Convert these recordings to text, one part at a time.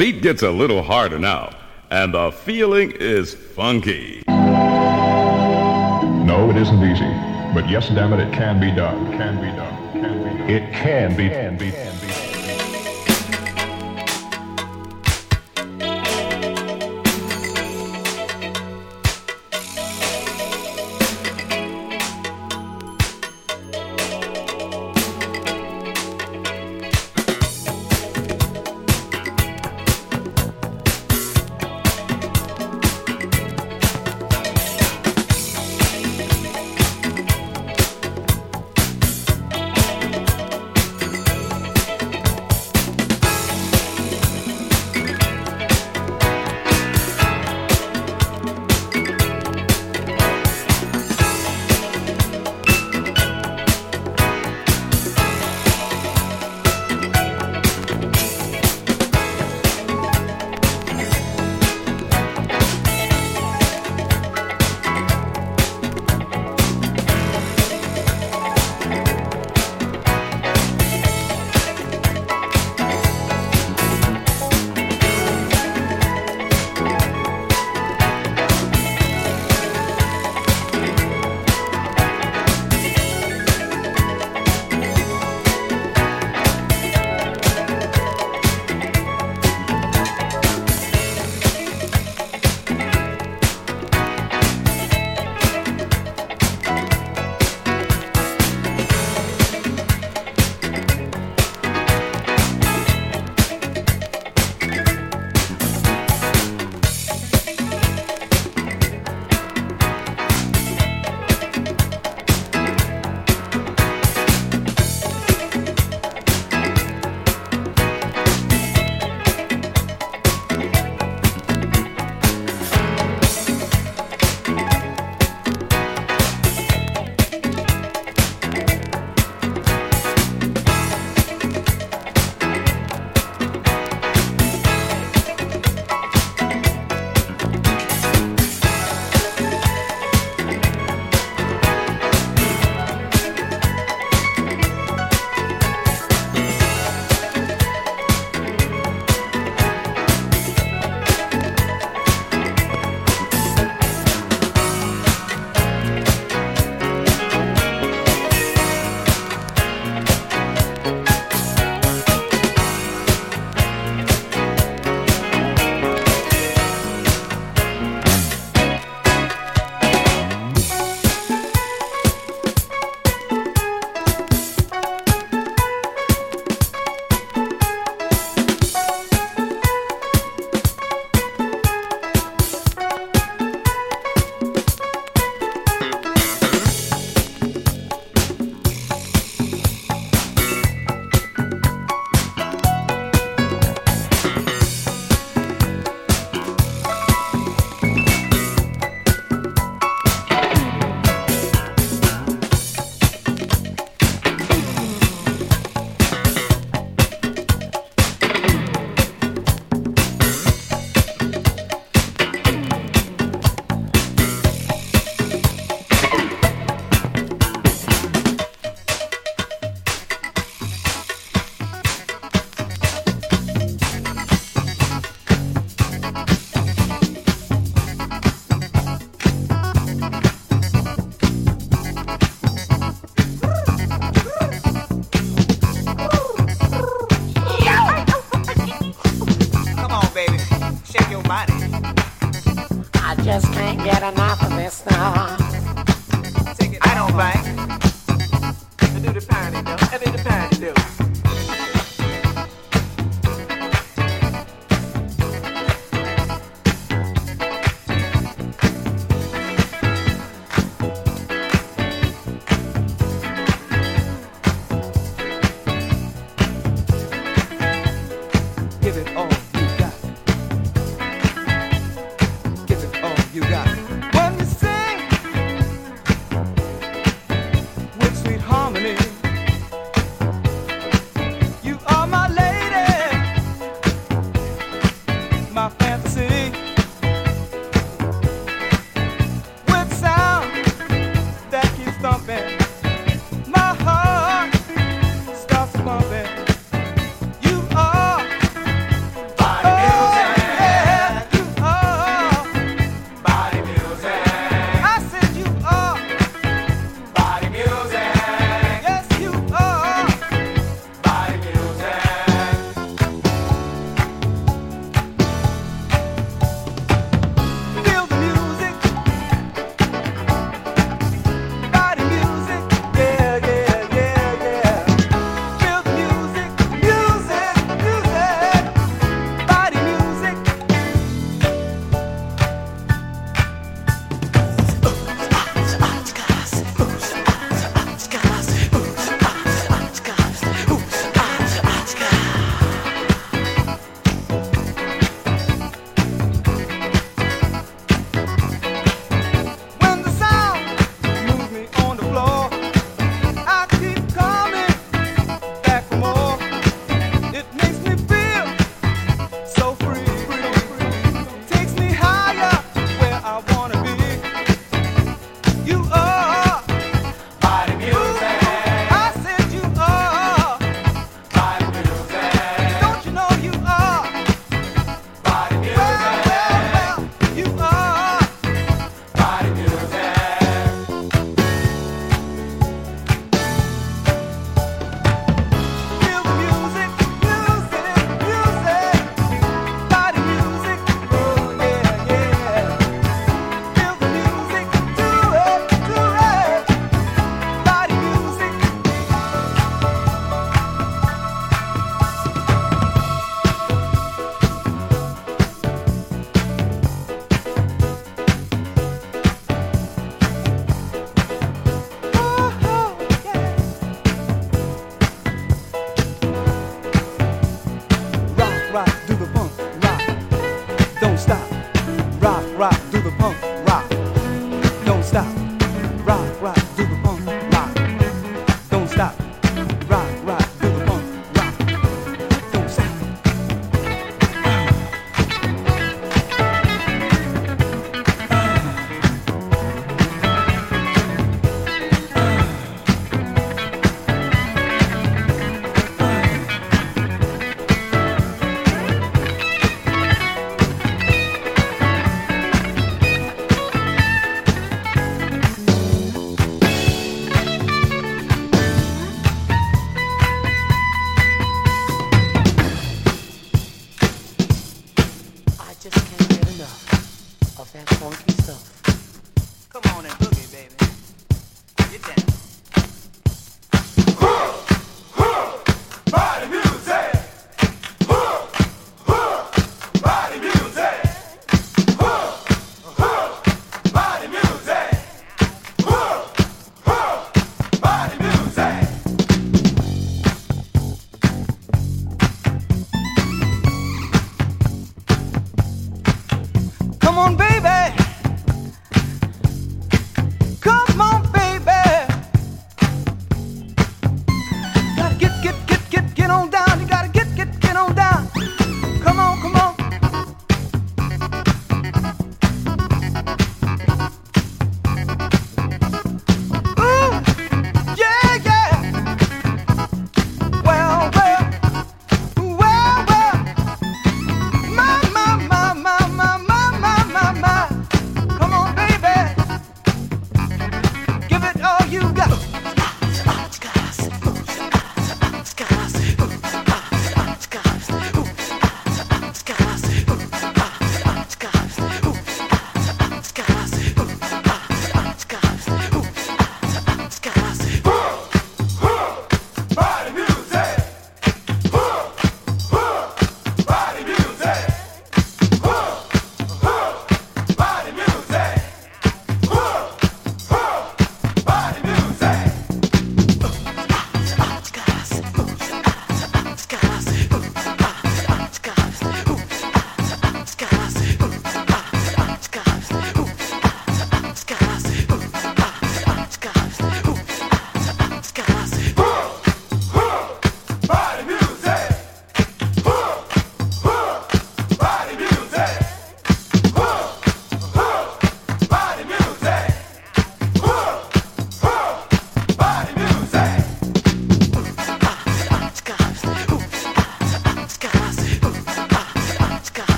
beat gets a little harder now, and the feeling is funky. No, it isn't easy. But yes, damn it, it can be done. Can be done. Can be done. It can be. Can be. Can be.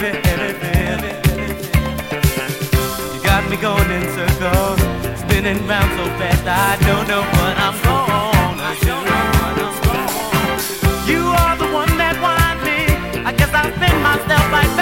You got me going in circles, spinning round so fast I don't know what I'm gonna do. You are the one that winds me. I guess I spin myself like.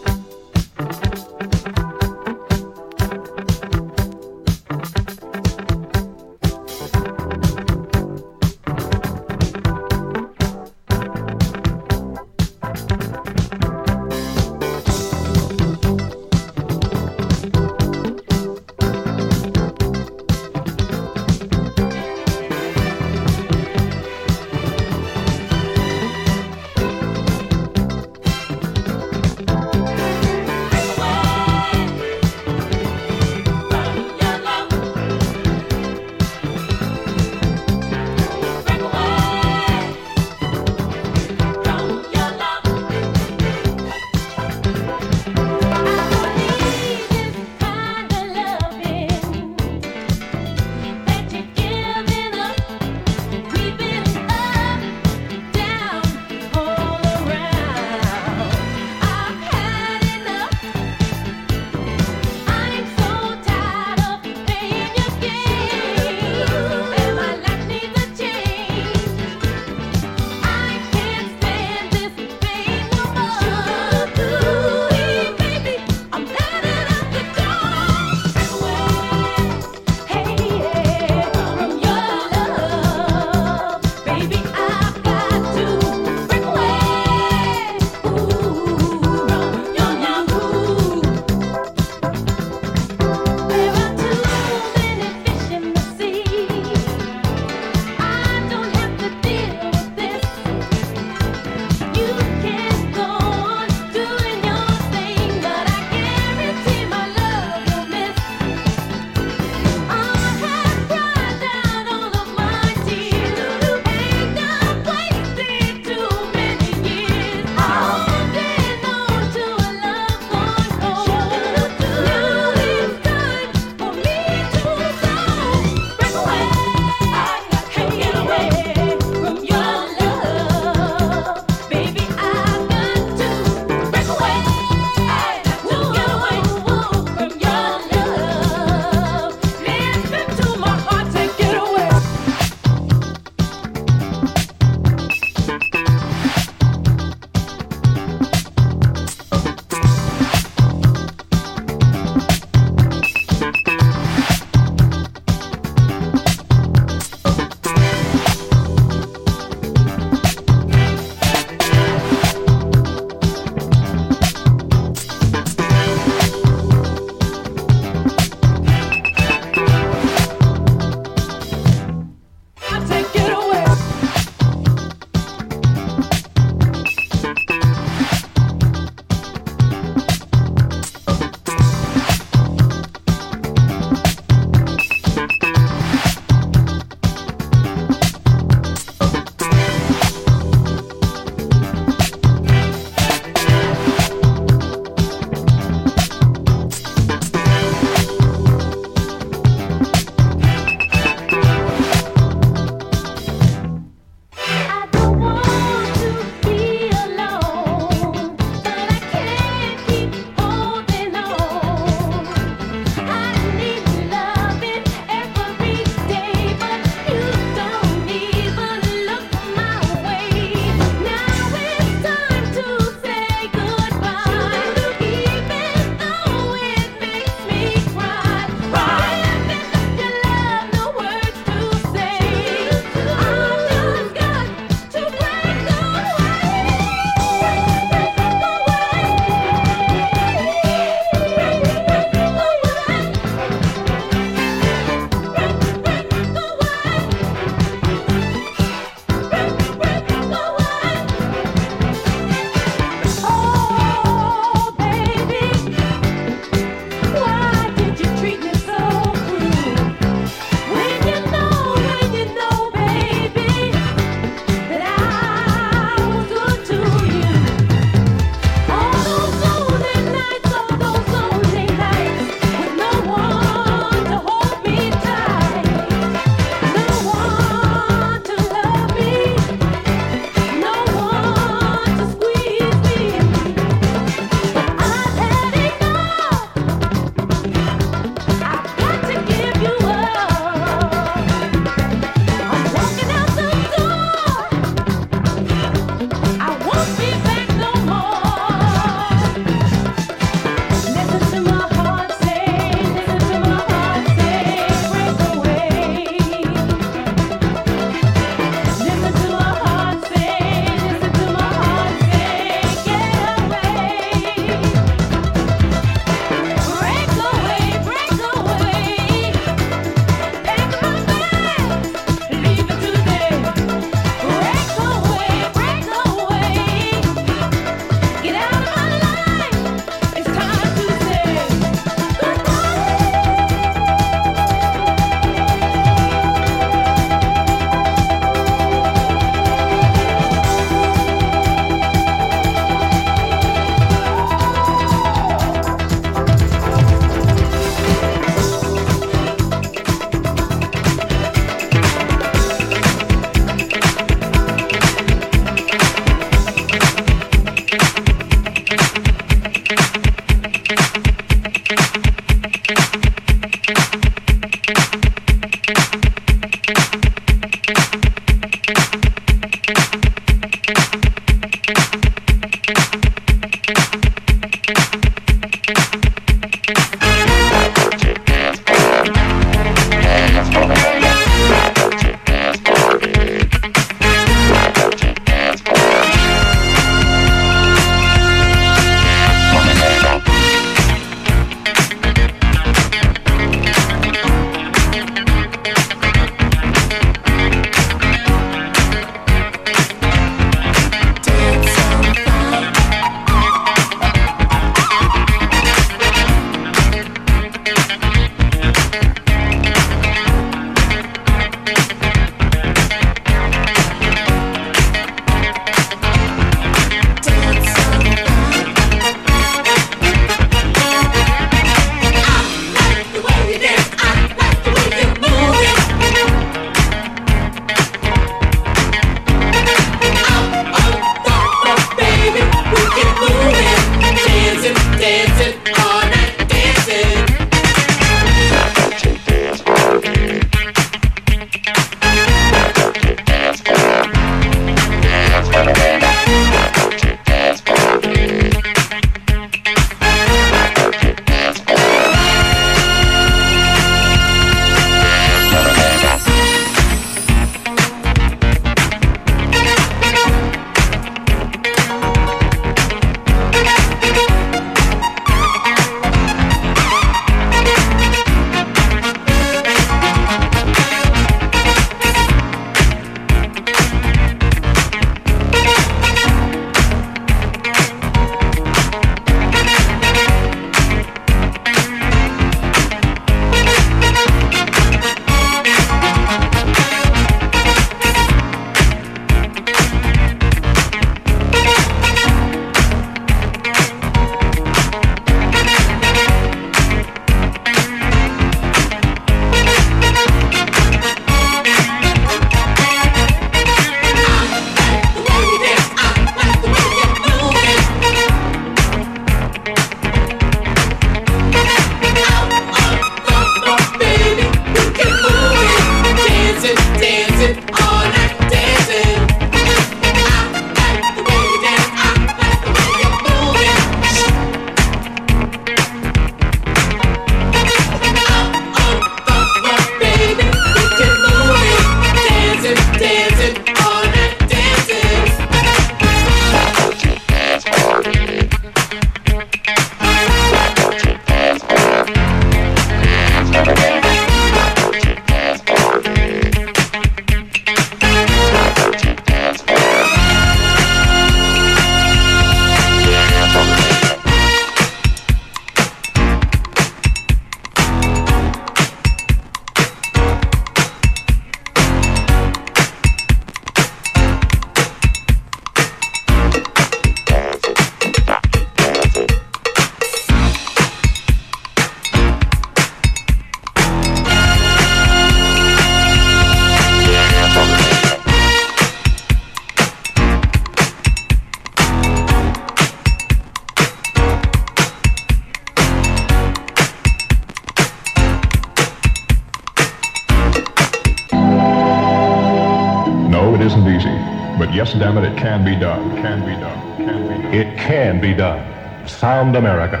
America.